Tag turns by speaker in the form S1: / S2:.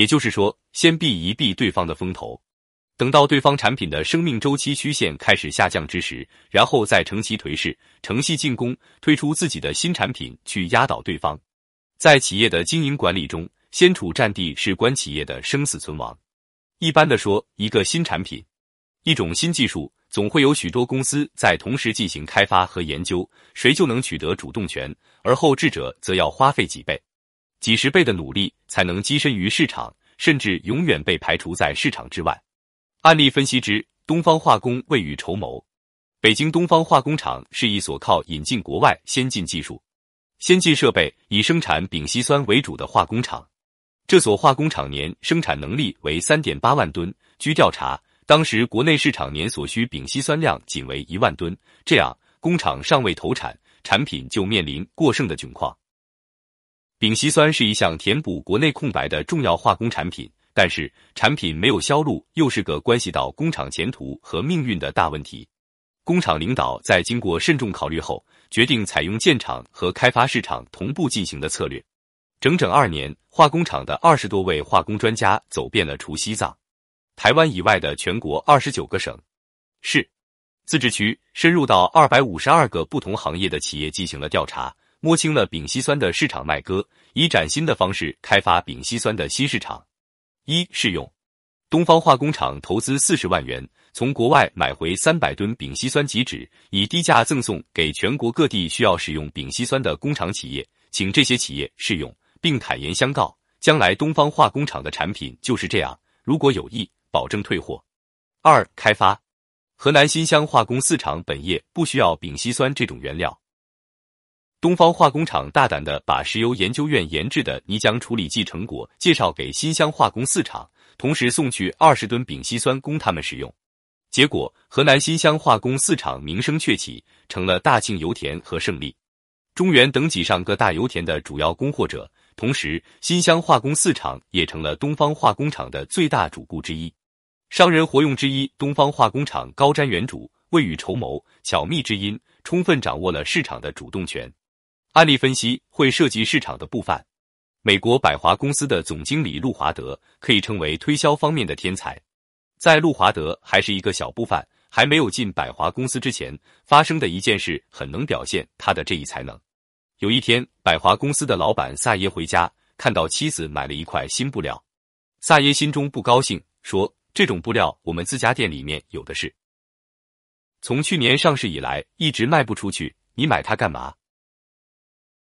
S1: 也就是说，先避一避对方的风头，等到对方产品的生命周期曲线开始下降之时，然后再乘其颓势，乘隙进攻，推出自己的新产品去压倒对方。在企业的经营管理中，先处战地是关企业的生死存亡。一般的说，一个新产品，一种新技术，总会有许多公司在同时进行开发和研究，谁就能取得主动权，而后智者则要花费几倍。几十倍的努力才能跻身于市场，甚至永远被排除在市场之外。案例分析之：东方化工未雨绸缪。北京东方化工厂是一所靠引进国外先进技术、先进设备以生产丙烯酸为主的化工厂。这所化工厂年生产能力为三点八万吨。据调查，当时国内市场年所需丙烯酸量仅为一万吨，这样工厂尚未投产，产品就面临过剩的窘况。丙烯酸是一项填补国内空白的重要化工产品，但是产品没有销路，又是个关系到工厂前途和命运的大问题。工厂领导在经过慎重考虑后，决定采用建厂和开发市场同步进行的策略。整整二年，化工厂的二十多位化工专家走遍了除西藏、台湾以外的全国二十九个省市自治区，深入到二百五十二个不同行业的企业进行了调查。摸清了丙烯酸的市场脉歌，以崭新的方式开发丙烯酸的新市场。一试用，东方化工厂投资四十万元，从国外买回三百吨丙烯酸极酯，以低价赠送给全国各地需要使用丙烯酸的工厂企业，请这些企业试用，并坦言相告，将来东方化工厂的产品就是这样，如果有意，保证退货。二开发，河南新乡化工四厂本业不需要丙烯酸这种原料。东方化工厂大胆的把石油研究院研制的泥浆处理剂成果介绍给新乡化工四厂，同时送去二十吨丙烯酸供他们使用。结果，河南新乡化工四厂名声鹊起，成了大庆油田和胜利、中原等几上个大油田的主要供货者。同时，新乡化工四厂也成了东方化工厂的最大主顾之一。商人活用之一，东方化工厂高瞻远瞩，未雨绸缪，巧密之音，充分掌握了市场的主动权。案例分析会涉及市场的部分。美国百华公司的总经理路华德可以称为推销方面的天才。在路华德还是一个小部分，还没有进百华公司之前，发生的一件事很能表现他的这一才能。有一天，百华公司的老板萨耶回家，看到妻子买了一块新布料，萨耶心中不高兴，说：“这种布料我们自家店里面有的是，从去年上市以来一直卖不出去，你买它干嘛？”